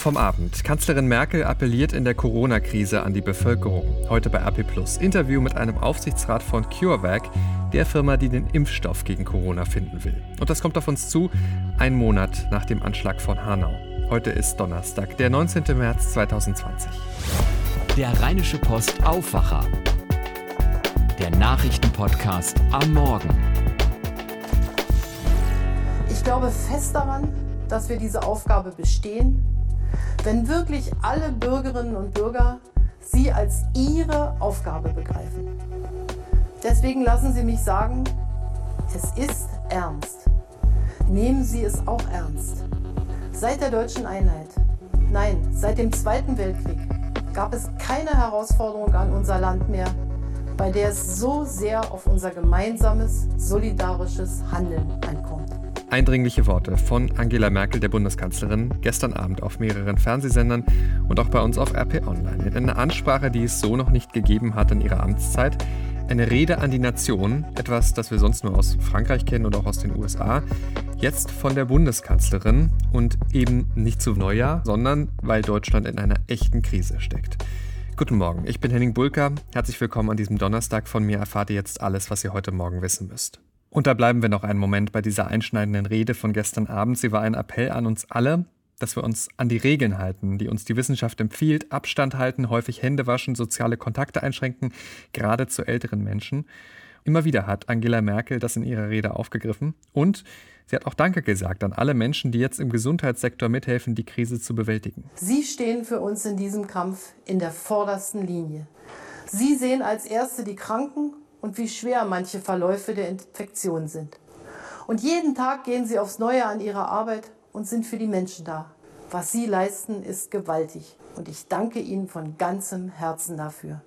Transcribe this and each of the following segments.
vom Abend. Kanzlerin Merkel appelliert in der Corona-Krise an die Bevölkerung. Heute bei RP Plus. Interview mit einem Aufsichtsrat von CureVac, der Firma, die den Impfstoff gegen Corona finden will. Und das kommt auf uns zu, ein Monat nach dem Anschlag von Hanau. Heute ist Donnerstag, der 19. März 2020. Der Rheinische Post Aufwacher. Der Nachrichtenpodcast am Morgen. Ich glaube fest daran, dass wir diese Aufgabe bestehen wenn wirklich alle Bürgerinnen und Bürger sie als ihre Aufgabe begreifen. Deswegen lassen Sie mich sagen, es ist ernst. Nehmen Sie es auch ernst. Seit der deutschen Einheit, nein, seit dem Zweiten Weltkrieg gab es keine Herausforderung an unser Land mehr, bei der es so sehr auf unser gemeinsames, solidarisches Handeln ankommt. Eindringliche Worte von Angela Merkel, der Bundeskanzlerin, gestern Abend auf mehreren Fernsehsendern und auch bei uns auf RP Online. In einer Ansprache, die es so noch nicht gegeben hat in ihrer Amtszeit. Eine Rede an die Nation, etwas, das wir sonst nur aus Frankreich kennen oder auch aus den USA. Jetzt von der Bundeskanzlerin und eben nicht zu Neujahr, sondern weil Deutschland in einer echten Krise steckt. Guten Morgen, ich bin Henning Bulka. Herzlich willkommen an diesem Donnerstag. Von mir erfahrt ihr jetzt alles, was ihr heute Morgen wissen müsst. Und da bleiben wir noch einen Moment bei dieser einschneidenden Rede von gestern Abend. Sie war ein Appell an uns alle, dass wir uns an die Regeln halten, die uns die Wissenschaft empfiehlt. Abstand halten, häufig Hände waschen, soziale Kontakte einschränken, gerade zu älteren Menschen. Immer wieder hat Angela Merkel das in ihrer Rede aufgegriffen und sie hat auch Danke gesagt an alle Menschen, die jetzt im Gesundheitssektor mithelfen, die Krise zu bewältigen. Sie stehen für uns in diesem Kampf in der vordersten Linie. Sie sehen als Erste die Kranken und wie schwer manche Verläufe der Infektion sind. Und jeden Tag gehen sie aufs Neue an ihre Arbeit und sind für die Menschen da. Was sie leisten, ist gewaltig und ich danke ihnen von ganzem Herzen dafür.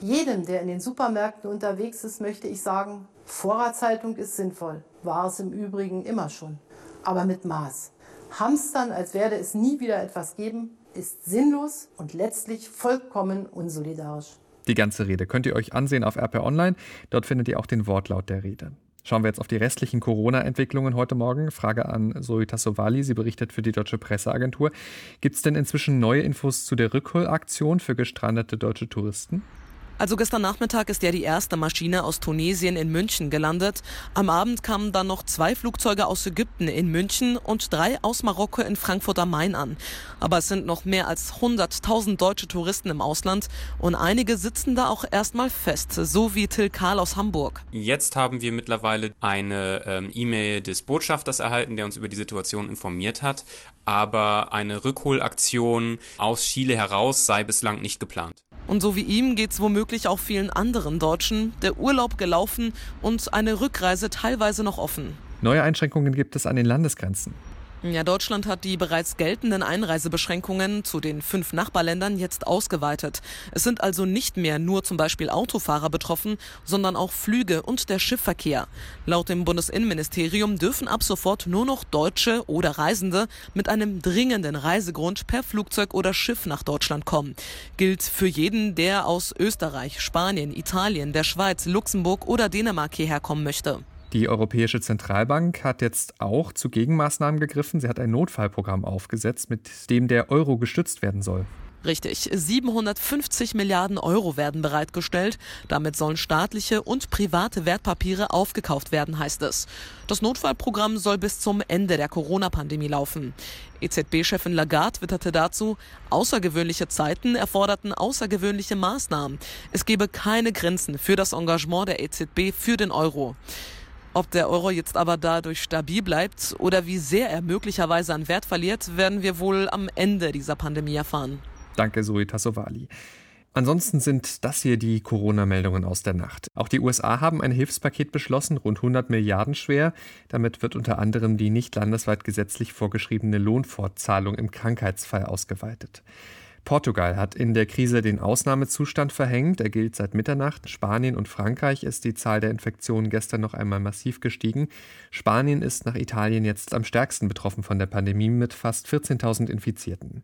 Jedem, der in den Supermärkten unterwegs ist, möchte ich sagen, Vorratshaltung ist sinnvoll, war es im Übrigen immer schon, aber mit Maß. Hamstern, als werde es nie wieder etwas geben, ist sinnlos und letztlich vollkommen unsolidarisch. Die ganze Rede könnt ihr euch ansehen auf RP Online. Dort findet ihr auch den Wortlaut der Rede. Schauen wir jetzt auf die restlichen Corona-Entwicklungen heute Morgen. Frage an Zoe Tassovali, sie berichtet für die Deutsche Presseagentur. Gibt es denn inzwischen neue Infos zu der Rückholaktion für gestrandete deutsche Touristen? Also gestern Nachmittag ist ja die erste Maschine aus Tunesien in München gelandet. Am Abend kamen dann noch zwei Flugzeuge aus Ägypten in München und drei aus Marokko in Frankfurt am Main an. Aber es sind noch mehr als 100.000 deutsche Touristen im Ausland und einige sitzen da auch erstmal fest, so wie Till Kahl aus Hamburg. Jetzt haben wir mittlerweile eine ähm, E-Mail des Botschafters erhalten, der uns über die Situation informiert hat. Aber eine Rückholaktion aus Chile heraus sei bislang nicht geplant. Und so wie ihm geht es womöglich auch vielen anderen Deutschen. Der Urlaub gelaufen und eine Rückreise teilweise noch offen. Neue Einschränkungen gibt es an den Landesgrenzen. Ja, Deutschland hat die bereits geltenden Einreisebeschränkungen zu den fünf Nachbarländern jetzt ausgeweitet. Es sind also nicht mehr nur zum Beispiel Autofahrer betroffen, sondern auch Flüge und der Schiffverkehr. Laut dem Bundesinnenministerium dürfen ab sofort nur noch Deutsche oder Reisende mit einem dringenden Reisegrund per Flugzeug oder Schiff nach Deutschland kommen. Gilt für jeden, der aus Österreich, Spanien, Italien, der Schweiz, Luxemburg oder Dänemark hierher kommen möchte. Die Europäische Zentralbank hat jetzt auch zu Gegenmaßnahmen gegriffen. Sie hat ein Notfallprogramm aufgesetzt, mit dem der Euro gestützt werden soll. Richtig, 750 Milliarden Euro werden bereitgestellt. Damit sollen staatliche und private Wertpapiere aufgekauft werden, heißt es. Das Notfallprogramm soll bis zum Ende der Corona-Pandemie laufen. EZB-Chefin Lagarde witterte dazu, außergewöhnliche Zeiten erforderten außergewöhnliche Maßnahmen. Es gebe keine Grenzen für das Engagement der EZB für den Euro. Ob der Euro jetzt aber dadurch stabil bleibt oder wie sehr er möglicherweise an Wert verliert, werden wir wohl am Ende dieser Pandemie erfahren. Danke, Zoe Tassovali. Ansonsten sind das hier die Corona-Meldungen aus der Nacht. Auch die USA haben ein Hilfspaket beschlossen, rund 100 Milliarden schwer. Damit wird unter anderem die nicht landesweit gesetzlich vorgeschriebene Lohnfortzahlung im Krankheitsfall ausgeweitet. Portugal hat in der Krise den Ausnahmezustand verhängt. Er gilt seit Mitternacht. Spanien und Frankreich ist die Zahl der Infektionen gestern noch einmal massiv gestiegen. Spanien ist nach Italien jetzt am stärksten betroffen von der Pandemie mit fast 14.000 Infizierten.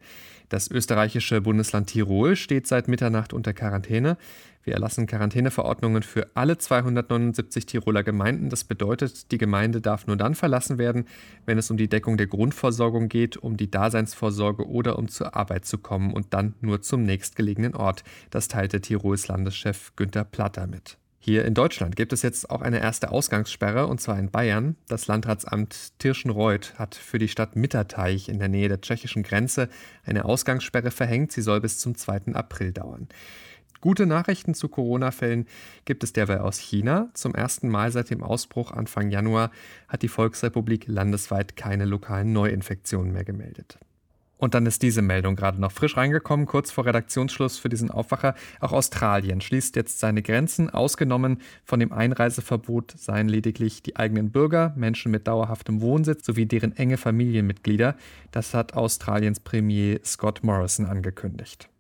Das österreichische Bundesland Tirol steht seit Mitternacht unter Quarantäne. Wir erlassen Quarantäneverordnungen für alle 279 Tiroler Gemeinden. Das bedeutet, die Gemeinde darf nur dann verlassen werden, wenn es um die Deckung der Grundversorgung geht, um die Daseinsvorsorge oder um zur Arbeit zu kommen und dann nur zum nächstgelegenen Ort. Das teilte Tirols Landeschef Günter Platter mit. Hier in Deutschland gibt es jetzt auch eine erste Ausgangssperre, und zwar in Bayern. Das Landratsamt Tirschenreuth hat für die Stadt Mitterteich in der Nähe der tschechischen Grenze eine Ausgangssperre verhängt. Sie soll bis zum 2. April dauern. Gute Nachrichten zu Corona-Fällen gibt es derweil aus China. Zum ersten Mal seit dem Ausbruch Anfang Januar hat die Volksrepublik landesweit keine lokalen Neuinfektionen mehr gemeldet. Und dann ist diese Meldung gerade noch frisch reingekommen, kurz vor Redaktionsschluss für diesen Aufwacher. Auch Australien schließt jetzt seine Grenzen. Ausgenommen von dem Einreiseverbot seien lediglich die eigenen Bürger, Menschen mit dauerhaftem Wohnsitz sowie deren enge Familienmitglieder. Das hat Australiens Premier Scott Morrison angekündigt.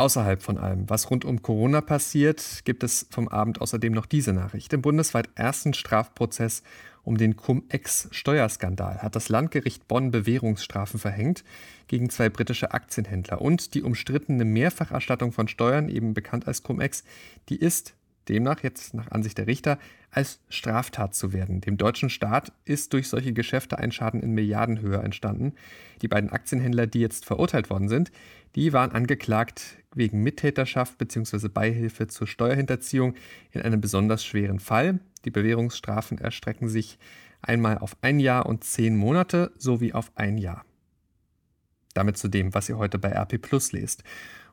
Außerhalb von allem, was rund um Corona passiert, gibt es vom Abend außerdem noch diese Nachricht. Im bundesweit ersten Strafprozess um den Cum-Ex-Steuerskandal hat das Landgericht Bonn Bewährungsstrafen verhängt gegen zwei britische Aktienhändler. Und die umstrittene Mehrfacherstattung von Steuern, eben bekannt als Cum-Ex, die ist demnach jetzt nach Ansicht der Richter als Straftat zu werden. Dem deutschen Staat ist durch solche Geschäfte ein Schaden in Milliardenhöhe entstanden. Die beiden Aktienhändler, die jetzt verurteilt worden sind, die waren angeklagt wegen Mittäterschaft bzw. Beihilfe zur Steuerhinterziehung in einem besonders schweren Fall. Die Bewährungsstrafen erstrecken sich einmal auf ein Jahr und zehn Monate sowie auf ein Jahr. Damit zu dem, was ihr heute bei RP Plus lest.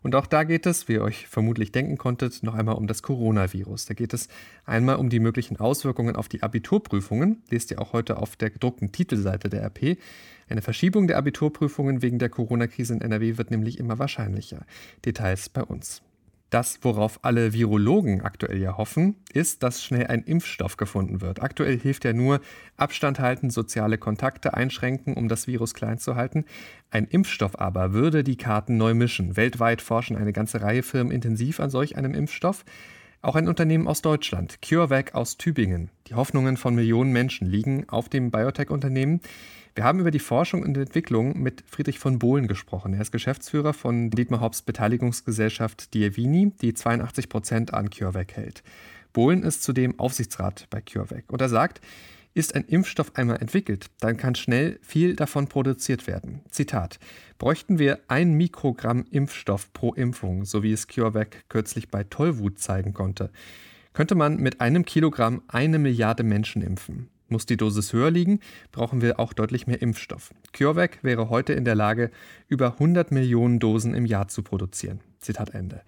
Und auch da geht es, wie ihr euch vermutlich denken konntet, noch einmal um das Coronavirus. Da geht es einmal um die möglichen Auswirkungen auf die Abiturprüfungen, lest ihr auch heute auf der gedruckten Titelseite der RP. Eine Verschiebung der Abiturprüfungen wegen der Corona-Krise in NRW wird nämlich immer wahrscheinlicher. Details bei uns. Das, worauf alle Virologen aktuell ja hoffen, ist, dass schnell ein Impfstoff gefunden wird. Aktuell hilft ja nur Abstand halten, soziale Kontakte einschränken, um das Virus klein zu halten. Ein Impfstoff aber würde die Karten neu mischen. Weltweit forschen eine ganze Reihe Firmen intensiv an solch einem Impfstoff. Auch ein Unternehmen aus Deutschland, CureVac aus Tübingen. Die Hoffnungen von Millionen Menschen liegen auf dem Biotech-Unternehmen. Wir haben über die Forschung und Entwicklung mit Friedrich von Bohlen gesprochen. Er ist Geschäftsführer von Dietmar Hobbs Beteiligungsgesellschaft Dievini, die 82 Prozent an CureVac hält. Bohlen ist zudem Aufsichtsrat bei CureVac und er sagt, ist ein Impfstoff einmal entwickelt, dann kann schnell viel davon produziert werden. Zitat: Bräuchten wir ein Mikrogramm Impfstoff pro Impfung, so wie es CureVac kürzlich bei Tollwut zeigen konnte, könnte man mit einem Kilogramm eine Milliarde Menschen impfen. Muss die Dosis höher liegen, brauchen wir auch deutlich mehr Impfstoff. CureVac wäre heute in der Lage, über 100 Millionen Dosen im Jahr zu produzieren. Zitat Ende.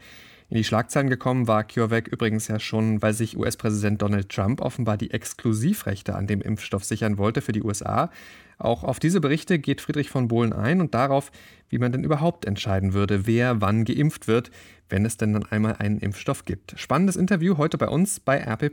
In die Schlagzeilen gekommen war CureVac übrigens ja schon, weil sich US-Präsident Donald Trump offenbar die Exklusivrechte an dem Impfstoff sichern wollte für die USA. Auch auf diese Berichte geht Friedrich von Bohlen ein und darauf, wie man denn überhaupt entscheiden würde, wer wann geimpft wird, wenn es denn dann einmal einen Impfstoff gibt. Spannendes Interview heute bei uns bei RP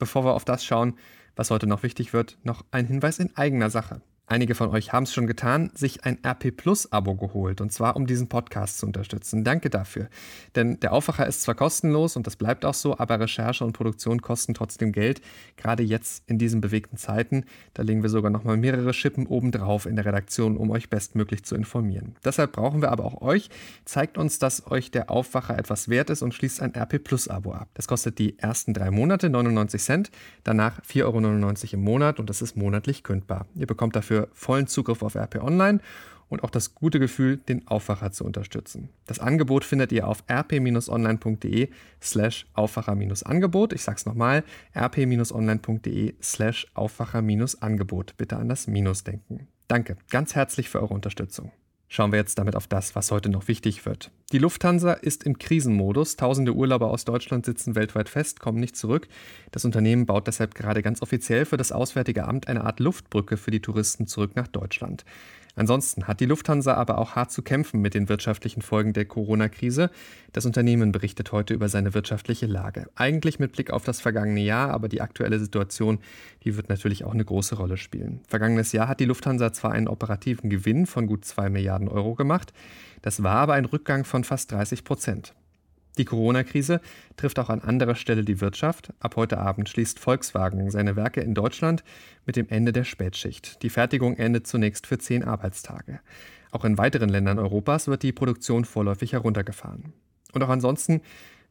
Bevor wir auf das schauen, was heute noch wichtig wird, noch ein Hinweis in eigener Sache. Einige von euch haben es schon getan, sich ein RP Plus Abo geholt und zwar um diesen Podcast zu unterstützen. Danke dafür. Denn der Aufwacher ist zwar kostenlos und das bleibt auch so, aber Recherche und Produktion kosten trotzdem Geld. Gerade jetzt in diesen bewegten Zeiten, da legen wir sogar noch mal mehrere Schippen obendrauf in der Redaktion, um euch bestmöglich zu informieren. Deshalb brauchen wir aber auch euch. Zeigt uns, dass euch der Aufwacher etwas wert ist und schließt ein RP Plus Abo ab. Das kostet die ersten drei Monate 99 Cent, danach 4,99 Euro im Monat und das ist monatlich kündbar. Ihr bekommt dafür für vollen Zugriff auf RP Online und auch das gute Gefühl, den Aufwacher zu unterstützen. Das Angebot findet ihr auf rp-online.de slash Aufwacher-Angebot. Ich sag's nochmal, rp-online.de slash Aufwacher-Angebot. Bitte an das Minus denken. Danke ganz herzlich für eure Unterstützung. Schauen wir jetzt damit auf das, was heute noch wichtig wird. Die Lufthansa ist im Krisenmodus. Tausende Urlauber aus Deutschland sitzen weltweit fest, kommen nicht zurück. Das Unternehmen baut deshalb gerade ganz offiziell für das Auswärtige Amt eine Art Luftbrücke für die Touristen zurück nach Deutschland. Ansonsten hat die Lufthansa aber auch hart zu kämpfen mit den wirtschaftlichen Folgen der Corona-Krise. Das Unternehmen berichtet heute über seine wirtschaftliche Lage. Eigentlich mit Blick auf das vergangene Jahr, aber die aktuelle Situation, die wird natürlich auch eine große Rolle spielen. Vergangenes Jahr hat die Lufthansa zwar einen operativen Gewinn von gut zwei Milliarden Euro gemacht, das war aber ein Rückgang von fast 30 Prozent. Die Corona-Krise trifft auch an anderer Stelle die Wirtschaft. Ab heute Abend schließt Volkswagen seine Werke in Deutschland mit dem Ende der Spätschicht. Die Fertigung endet zunächst für zehn Arbeitstage. Auch in weiteren Ländern Europas wird die Produktion vorläufig heruntergefahren. Und auch ansonsten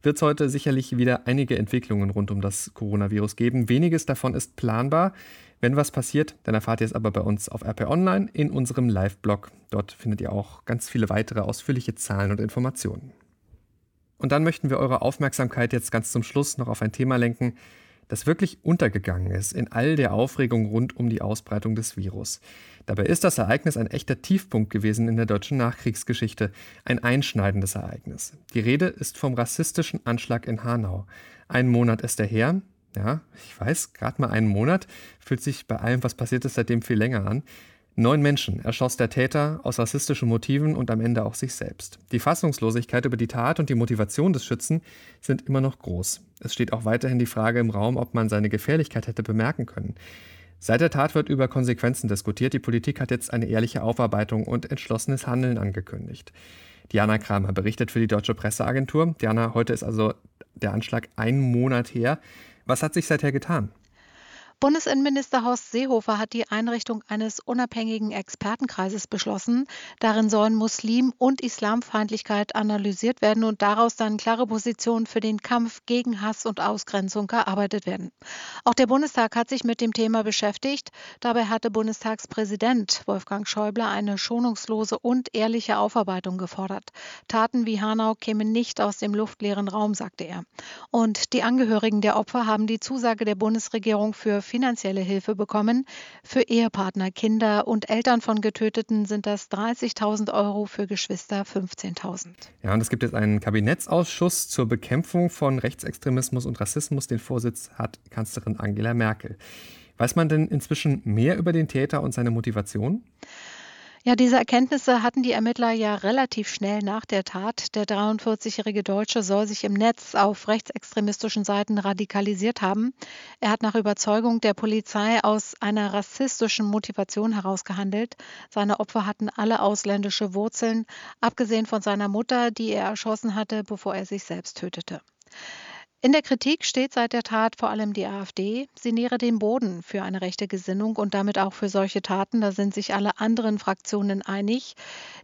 wird es heute sicherlich wieder einige Entwicklungen rund um das Coronavirus geben. Weniges davon ist planbar. Wenn was passiert, dann erfahrt ihr es aber bei uns auf RP Online in unserem Live-Blog. Dort findet ihr auch ganz viele weitere ausführliche Zahlen und Informationen. Und dann möchten wir eure Aufmerksamkeit jetzt ganz zum Schluss noch auf ein Thema lenken, das wirklich untergegangen ist in all der Aufregung rund um die Ausbreitung des Virus. Dabei ist das Ereignis ein echter Tiefpunkt gewesen in der deutschen Nachkriegsgeschichte, ein einschneidendes Ereignis. Die Rede ist vom rassistischen Anschlag in Hanau. Ein Monat ist er her. Ja, ich weiß, gerade mal einen Monat, fühlt sich bei allem, was passiert ist, seitdem viel länger an. Neun Menschen erschoss der Täter aus rassistischen Motiven und am Ende auch sich selbst. Die Fassungslosigkeit über die Tat und die Motivation des Schützen sind immer noch groß. Es steht auch weiterhin die Frage im Raum, ob man seine Gefährlichkeit hätte bemerken können. Seit der Tat wird über Konsequenzen diskutiert. Die Politik hat jetzt eine ehrliche Aufarbeitung und entschlossenes Handeln angekündigt. Diana Kramer berichtet für die Deutsche Presseagentur. Diana, heute ist also der Anschlag einen Monat her. Was hat sich seither getan? Bundesinnenminister Horst Seehofer hat die Einrichtung eines unabhängigen Expertenkreises beschlossen. Darin sollen Muslim- und Islamfeindlichkeit analysiert werden und daraus dann klare Positionen für den Kampf gegen Hass und Ausgrenzung erarbeitet werden. Auch der Bundestag hat sich mit dem Thema beschäftigt. Dabei hatte Bundestagspräsident Wolfgang Schäuble eine schonungslose und ehrliche Aufarbeitung gefordert. Taten wie Hanau kämen nicht aus dem luftleeren Raum, sagte er. Und die Angehörigen der Opfer haben die Zusage der Bundesregierung für finanzielle Hilfe bekommen. Für Ehepartner, Kinder und Eltern von Getöteten sind das 30.000 Euro, für Geschwister 15.000. Ja, und es gibt jetzt einen Kabinettsausschuss zur Bekämpfung von Rechtsextremismus und Rassismus. Den Vorsitz hat Kanzlerin Angela Merkel. Weiß man denn inzwischen mehr über den Täter und seine Motivation? Ja, diese Erkenntnisse hatten die Ermittler ja relativ schnell nach der Tat. Der 43-jährige Deutsche soll sich im Netz auf rechtsextremistischen Seiten radikalisiert haben. Er hat nach Überzeugung der Polizei aus einer rassistischen Motivation heraus gehandelt. Seine Opfer hatten alle ausländische Wurzeln, abgesehen von seiner Mutter, die er erschossen hatte, bevor er sich selbst tötete. In der Kritik steht seit der Tat vor allem die AfD. Sie nähere den Boden für eine rechte Gesinnung und damit auch für solche Taten. Da sind sich alle anderen Fraktionen einig.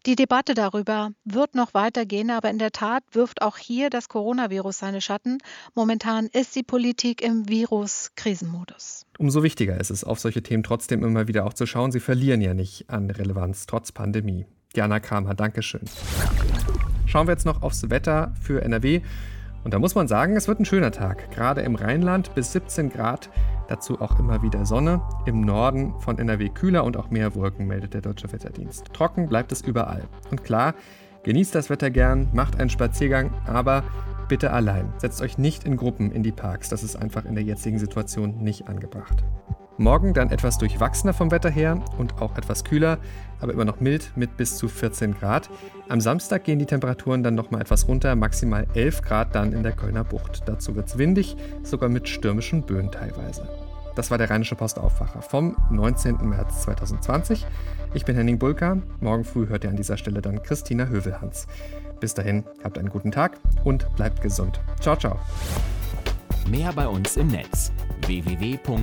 Die Debatte darüber wird noch weitergehen, aber in der Tat wirft auch hier das Coronavirus seine Schatten. Momentan ist die Politik im Virus-Krisenmodus. Umso wichtiger ist es, auf solche Themen trotzdem immer wieder auch zu schauen. Sie verlieren ja nicht an Relevanz trotz Pandemie. Diana Kramer, Dankeschön. Schauen wir jetzt noch aufs Wetter für NRW. Und da muss man sagen, es wird ein schöner Tag. Gerade im Rheinland bis 17 Grad, dazu auch immer wieder Sonne. Im Norden von NRW kühler und auch mehr Wolken, meldet der Deutsche Wetterdienst. Trocken bleibt es überall. Und klar, genießt das Wetter gern, macht einen Spaziergang, aber bitte allein. Setzt euch nicht in Gruppen in die Parks. Das ist einfach in der jetzigen Situation nicht angebracht. Morgen dann etwas durchwachsener vom Wetter her und auch etwas kühler, aber immer noch mild mit bis zu 14 Grad. Am Samstag gehen die Temperaturen dann nochmal etwas runter, maximal 11 Grad dann in der Kölner Bucht. Dazu wird es windig, sogar mit stürmischen Böen teilweise. Das war der Rheinische Postaufwacher vom 19. März 2020. Ich bin Henning Bulka. Morgen früh hört ihr an dieser Stelle dann Christina Hövelhans. Bis dahin, habt einen guten Tag und bleibt gesund. Ciao, ciao. Mehr bei uns im Netz www.rp-online.de